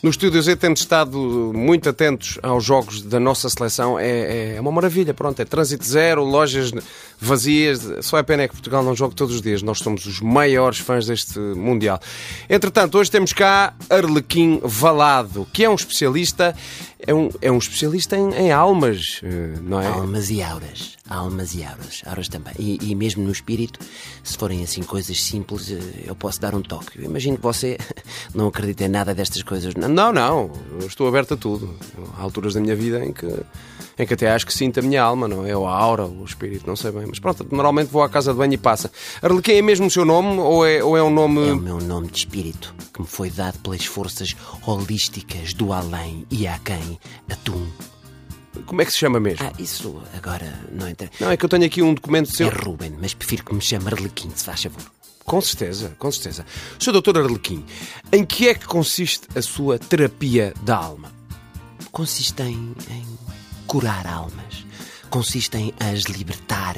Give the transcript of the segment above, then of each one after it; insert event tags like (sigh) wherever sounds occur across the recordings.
No Estúdio Z temos estado muito atentos aos jogos da nossa seleção. É, é uma maravilha, pronto. É trânsito zero, lojas vazias. Só é pena é que Portugal não joga todos os dias. Nós somos os maiores fãs deste Mundial. Entretanto, hoje temos cá Arlequim Valado, que é um especialista, é um, é um especialista em, em almas, eh, não é? Almas e auras. Almas e auras. Auras também. E, e mesmo no espírito, se forem assim coisas simples, eh, eu posso dar um toque. Eu imagino que você (laughs) não acredita em nada destas coisas. Não, não, eu estou aberto a tudo. Há alturas da minha vida em que, em que até acho que sinto a minha alma, não é? Ou a aura, o espírito, não sei bem. Mas pronto, normalmente vou à casa de banho e passa. Arlequim é mesmo o seu nome ou é, ou é um nome. É o meu nome de espírito, que me foi dado pelas forças holísticas do além e a quem atum. Como é que se chama mesmo? Ah, isso agora não entra. Não, é que eu tenho aqui um documento seu. É Ruben, mas prefiro que me chame Arlequim, se faz favor. Com certeza, com certeza. Sr. Dr. Arlequim, em que é que consiste a sua terapia da alma? Consiste em, em curar almas, consiste em as libertar,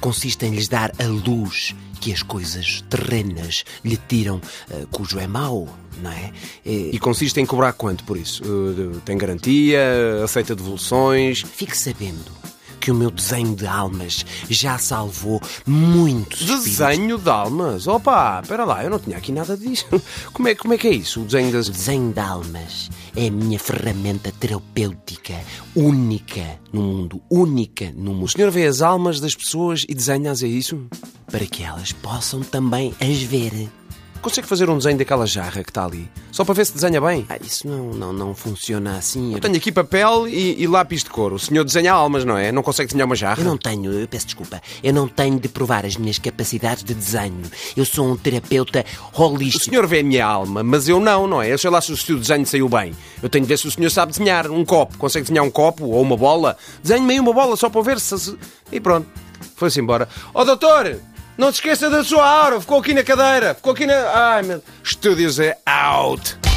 consiste em lhes dar a luz que as coisas terrenas lhe tiram, eh, cujo é mau, não é? E consiste em cobrar quanto por isso? Eh, Tem garantia? Aceita devoluções? Fique sabendo que o meu desenho de almas já salvou muitos espíritos. Desenho de almas? Opa, espera lá, eu não tinha aqui nada disso. (laughs) Como é, como é que é isso, o desenho das... O desenho de almas é a minha ferramenta terapêutica única no mundo, única no mundo. O senhor vê as almas das pessoas e desenha-as, é isso? Para que elas possam também as ver. Consegue fazer um desenho daquela jarra que está ali? Só para ver se desenha bem? Ah, isso não, não, não funciona assim. Eu tenho aqui papel e, e lápis de cor. O senhor desenha almas, não é? Não consegue desenhar uma jarra? Eu não tenho, eu peço desculpa, eu não tenho de provar as minhas capacidades de desenho. Eu sou um terapeuta O holístico. senhor vê a minha alma, mas eu não, não é? Eu sei lá se o seu desenho saiu bem. Eu tenho de ver se o senhor sabe desenhar um copo. Consegue desenhar um copo ou uma bola? Desenhe-me aí uma bola só para ver se... E pronto. Foi-se embora. Ó doutor! Não se esqueça da sua aura. Ficou aqui na cadeira. Ficou aqui na... Ai, meu... Estúdios é out.